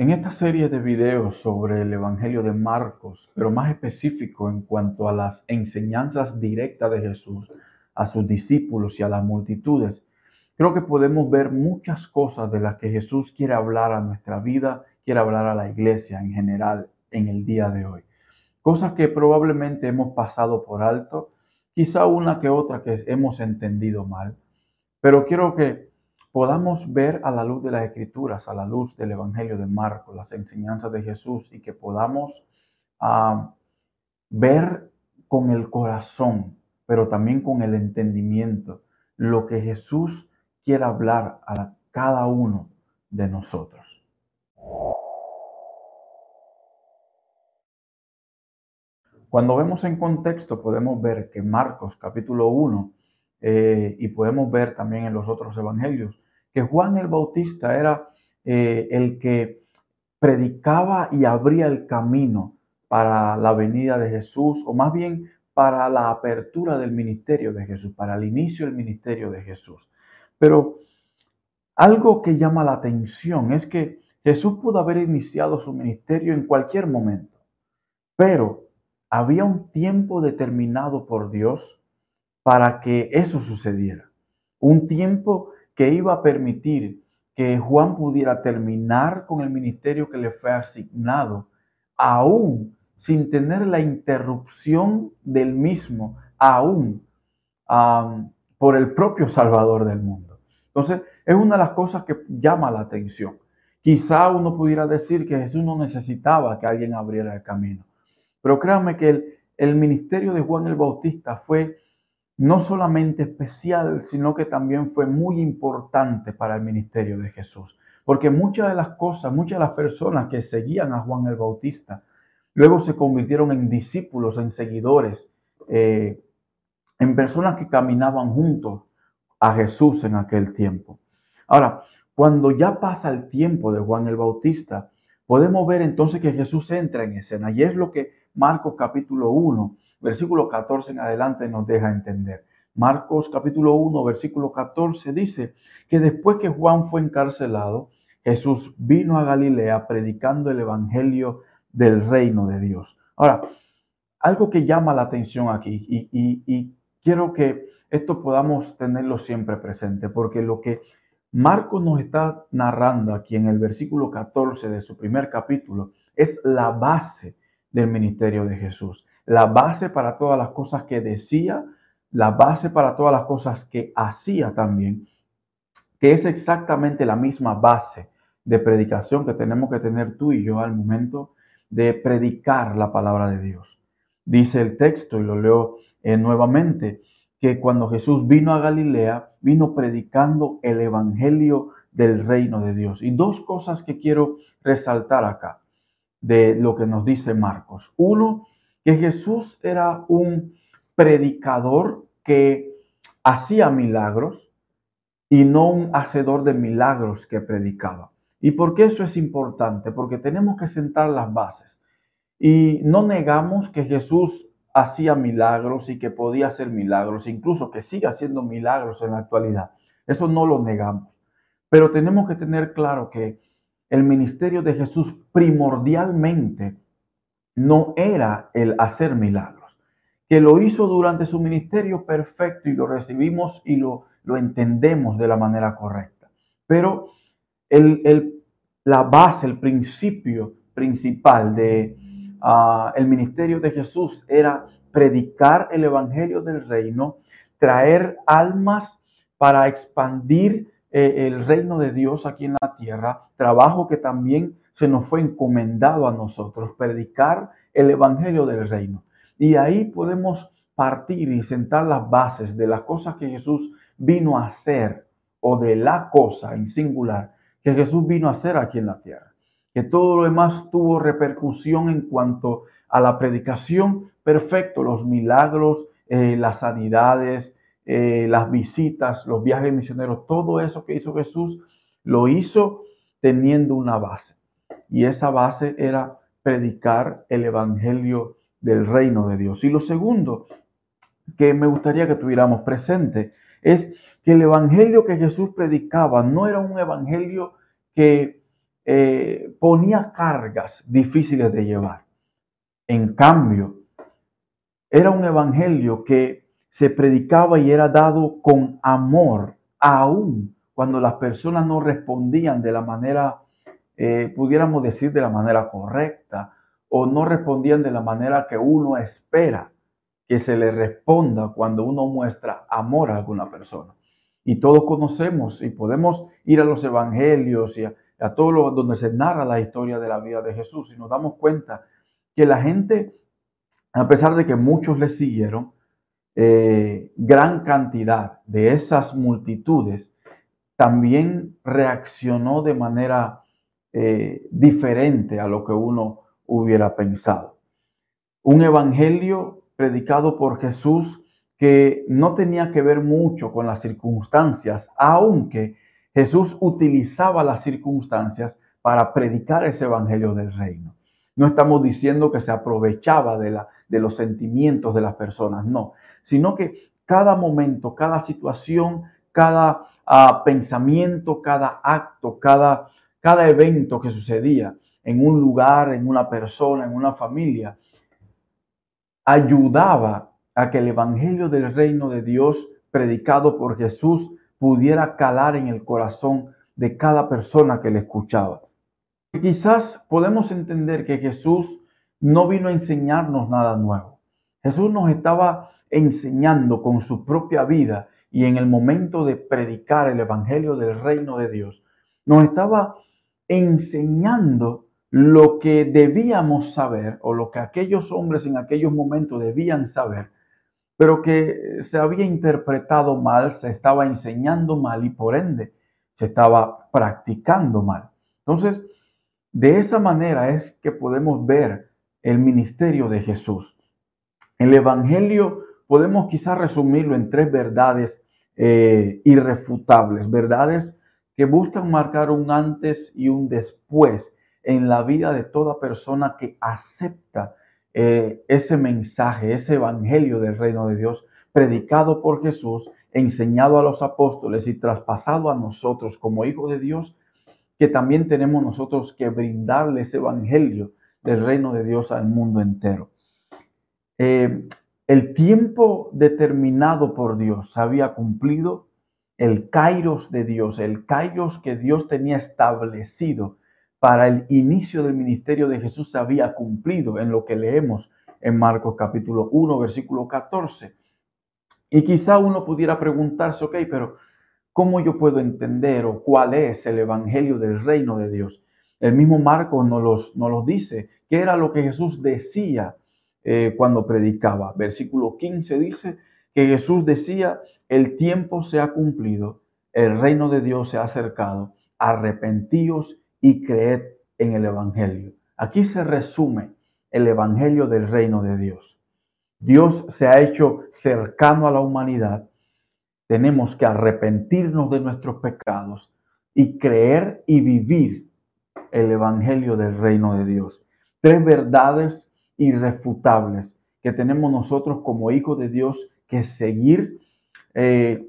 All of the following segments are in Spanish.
En esta serie de videos sobre el Evangelio de Marcos, pero más específico en cuanto a las enseñanzas directas de Jesús a sus discípulos y a las multitudes, creo que podemos ver muchas cosas de las que Jesús quiere hablar a nuestra vida, quiere hablar a la iglesia en general en el día de hoy. Cosas que probablemente hemos pasado por alto, quizá una que otra que hemos entendido mal, pero quiero que podamos ver a la luz de las escrituras, a la luz del Evangelio de Marcos, las enseñanzas de Jesús y que podamos ah, ver con el corazón, pero también con el entendimiento, lo que Jesús quiere hablar a cada uno de nosotros. Cuando vemos en contexto, podemos ver que Marcos capítulo 1 eh, y podemos ver también en los otros evangelios Juan el Bautista era eh, el que predicaba y abría el camino para la venida de Jesús, o más bien para la apertura del ministerio de Jesús, para el inicio del ministerio de Jesús. Pero algo que llama la atención es que Jesús pudo haber iniciado su ministerio en cualquier momento, pero había un tiempo determinado por Dios para que eso sucediera. Un tiempo que iba a permitir que Juan pudiera terminar con el ministerio que le fue asignado, aún sin tener la interrupción del mismo, aún por el propio Salvador del mundo. Entonces, es una de las cosas que llama la atención. Quizá uno pudiera decir que Jesús no necesitaba que alguien abriera el camino, pero créanme que el, el ministerio de Juan el Bautista fue no solamente especial, sino que también fue muy importante para el ministerio de Jesús. Porque muchas de las cosas, muchas de las personas que seguían a Juan el Bautista, luego se convirtieron en discípulos, en seguidores, eh, en personas que caminaban juntos a Jesús en aquel tiempo. Ahora, cuando ya pasa el tiempo de Juan el Bautista, podemos ver entonces que Jesús entra en escena. Y es lo que Marcos capítulo 1 versículo 14 en adelante nos deja entender. Marcos capítulo 1, versículo 14 dice que después que Juan fue encarcelado, Jesús vino a Galilea predicando el evangelio del reino de Dios. Ahora, algo que llama la atención aquí y, y quiero que esto podamos tenerlo siempre presente, porque lo que Marcos nos está narrando aquí en el versículo 14 de su primer capítulo es la base del ministerio de Jesús la base para todas las cosas que decía, la base para todas las cosas que hacía también, que es exactamente la misma base de predicación que tenemos que tener tú y yo al momento de predicar la palabra de Dios. Dice el texto, y lo leo eh, nuevamente, que cuando Jesús vino a Galilea, vino predicando el Evangelio del reino de Dios. Y dos cosas que quiero resaltar acá de lo que nos dice Marcos. Uno, que Jesús era un predicador que hacía milagros y no un hacedor de milagros que predicaba. ¿Y por qué eso es importante? Porque tenemos que sentar las bases. Y no negamos que Jesús hacía milagros y que podía hacer milagros, incluso que siga haciendo milagros en la actualidad. Eso no lo negamos. Pero tenemos que tener claro que el ministerio de Jesús primordialmente no era el hacer milagros, que lo hizo durante su ministerio perfecto y lo recibimos y lo, lo entendemos de la manera correcta. Pero el, la base, el principio principal de ah, el ministerio de Jesús era predicar el evangelio del reino, traer almas para expandir eh, el reino de Dios aquí en la tierra, trabajo que también se nos fue encomendado a nosotros, predicar el Evangelio del Reino. Y ahí podemos partir y sentar las bases de las cosas que Jesús vino a hacer o de la cosa en singular que Jesús vino a hacer aquí en la tierra. Que todo lo demás tuvo repercusión en cuanto a la predicación, perfecto, los milagros, eh, las sanidades, eh, las visitas, los viajes misioneros, todo eso que hizo Jesús, lo hizo teniendo una base y esa base era predicar el Evangelio del reino de Dios. Y lo segundo que me gustaría que tuviéramos presente es que el Evangelio que Jesús predicaba no era un Evangelio que eh, ponía cargas difíciles de llevar. En cambio, era un evangelio que se predicaba y era dado con amor, aún cuando las personas no respondían de la manera, eh, pudiéramos decir, de la manera correcta, o no respondían de la manera que uno espera que se le responda cuando uno muestra amor a alguna persona. Y todos conocemos y podemos ir a los evangelios y a, a todo lo donde se narra la historia de la vida de Jesús y nos damos cuenta que la gente, a pesar de que muchos le siguieron, eh, gran cantidad de esas multitudes también reaccionó de manera eh, diferente a lo que uno hubiera pensado. Un evangelio predicado por Jesús que no tenía que ver mucho con las circunstancias, aunque Jesús utilizaba las circunstancias para predicar ese evangelio del reino. No estamos diciendo que se aprovechaba de, la, de los sentimientos de las personas, no, sino que cada momento, cada situación, cada ah, pensamiento, cada acto, cada, cada evento que sucedía en un lugar, en una persona, en una familia, ayudaba a que el Evangelio del reino de Dios predicado por Jesús pudiera calar en el corazón de cada persona que le escuchaba. Quizás podemos entender que Jesús no vino a enseñarnos nada nuevo. Jesús nos estaba enseñando con su propia vida y en el momento de predicar el Evangelio del reino de Dios, nos estaba enseñando lo que debíamos saber o lo que aquellos hombres en aquellos momentos debían saber, pero que se había interpretado mal, se estaba enseñando mal y por ende se estaba practicando mal. Entonces, de esa manera es que podemos ver el ministerio de Jesús. El Evangelio podemos quizás resumirlo en tres verdades eh, irrefutables, verdades que buscan marcar un antes y un después en la vida de toda persona que acepta eh, ese mensaje, ese evangelio del reino de Dios, predicado por Jesús, enseñado a los apóstoles y traspasado a nosotros como hijos de Dios, que también tenemos nosotros que brindarle ese evangelio del reino de Dios al mundo entero. Eh, el tiempo determinado por Dios había cumplido, el kairos de Dios, el kairos que Dios tenía establecido para el inicio del ministerio de Jesús se había cumplido en lo que leemos en Marcos capítulo 1, versículo 14. Y quizá uno pudiera preguntarse, ok, pero ¿cómo yo puedo entender o cuál es el evangelio del reino de Dios? El mismo Marcos nos los, los dice, qué era lo que Jesús decía eh, cuando predicaba. Versículo 15 dice que Jesús decía, el tiempo se ha cumplido, el reino de Dios se ha acercado, arrepentíos y creed en el Evangelio. Aquí se resume el Evangelio del reino de Dios. Dios se ha hecho cercano a la humanidad. Tenemos que arrepentirnos de nuestros pecados y creer y vivir el Evangelio del reino de Dios. Tres verdades irrefutables que tenemos nosotros como hijos de Dios que seguir eh,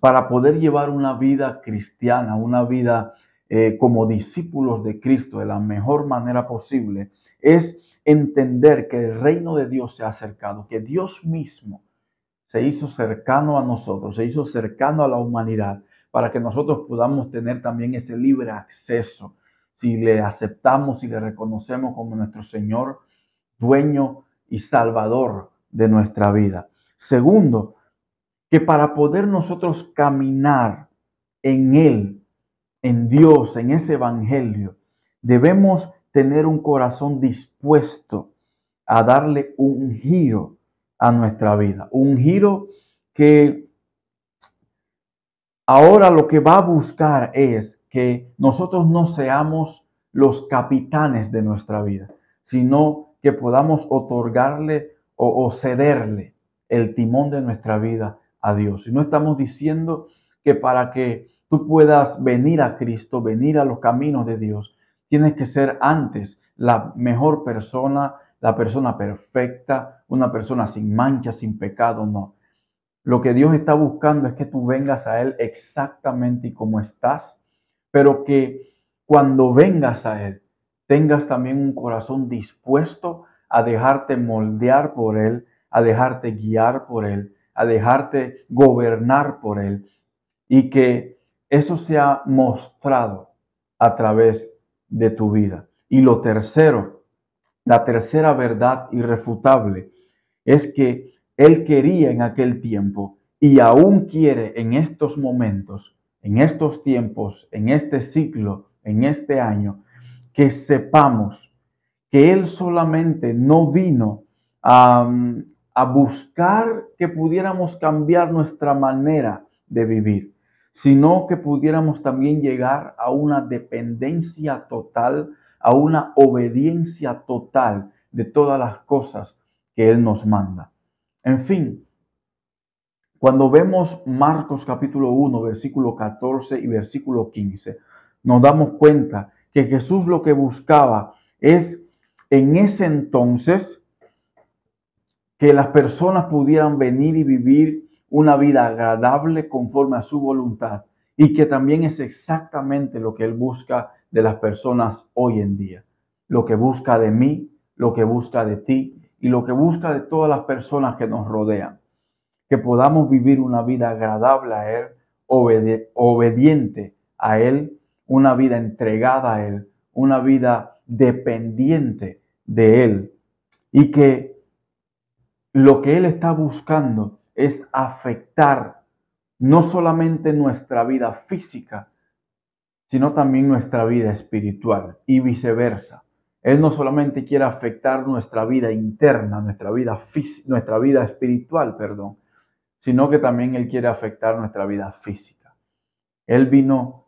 para poder llevar una vida cristiana, una vida eh, como discípulos de Cristo de la mejor manera posible, es entender que el reino de Dios se ha acercado, que Dios mismo se hizo cercano a nosotros, se hizo cercano a la humanidad, para que nosotros podamos tener también ese libre acceso, si le aceptamos y le reconocemos como nuestro Señor dueño y salvador de nuestra vida. Segundo, que para poder nosotros caminar en Él, en Dios, en ese Evangelio, debemos tener un corazón dispuesto a darle un giro a nuestra vida. Un giro que ahora lo que va a buscar es que nosotros no seamos los capitanes de nuestra vida, sino que podamos otorgarle o, cederle el timón de nuestra vida a Dios. Y no estamos diciendo que para que tú puedas venir a Cristo, venir a los caminos de Dios, tienes que ser antes la mejor persona, la persona perfecta, una persona sin mancha, sin pecado, no. Lo que Dios está buscando es que tú vengas a Él exactamente como estás, pero que cuando vengas a Él, tengas también un corazón dispuesto a dejarte moldear por Él, a dejarte guiar por Él, a dejarte gobernar por Él y que eso sea mostrado a través de tu vida. Y lo tercero, la tercera verdad irrefutable es que Él quería en aquel tiempo y aún quiere en estos momentos, en estos tiempos, en este ciclo, en este año, que sepamos que Él solamente no vino a, a buscar que pudiéramos cambiar nuestra manera de vivir, sino que pudiéramos también llegar a una dependencia total, a una obediencia total de todas las cosas que Él nos manda. En fin, cuando vemos Marcos capítulo 1, versículo 14 y versículo 15, nos damos cuenta que Jesús lo que buscaba es en ese entonces que las personas pudieran venir y vivir una vida agradable conforme a su voluntad y que también es exactamente lo que Él busca de las personas hoy en día. Lo que busca de mí, lo que busca de ti y lo que busca de todas las personas que nos rodean. Que podamos vivir una vida agradable a Él, obediente a Él, una vida entregada a Él, una vida dependiente de Él. Y que lo que Él está buscando es afectar no solamente nuestra vida física, sino también nuestra vida espiritual y viceversa. Él no solamente quiere afectar nuestra vida interna, nuestra vida, nuestra vida espiritual, perdón, sino que también Él quiere afectar nuestra vida física. Él vino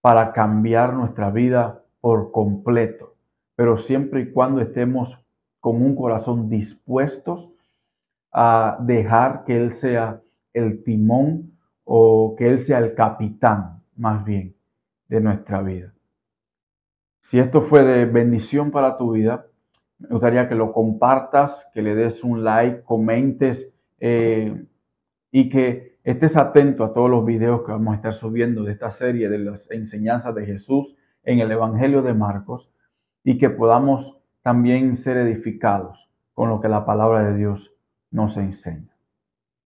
para cambiar nuestra vida por completo, pero siempre y cuando estemos con un corazón dispuestos a dejar que Él sea el timón o que Él sea el capitán, más bien, de nuestra vida. Si esto fue de bendición para tu vida, me gustaría que lo compartas, que le des un like, comentes eh, y que estés atento a todos los videos que vamos a estar subiendo de esta serie de las enseñanzas de Jesús en el Evangelio de Marcos y que podamos también ser edificados con lo que la palabra de Dios nos enseña.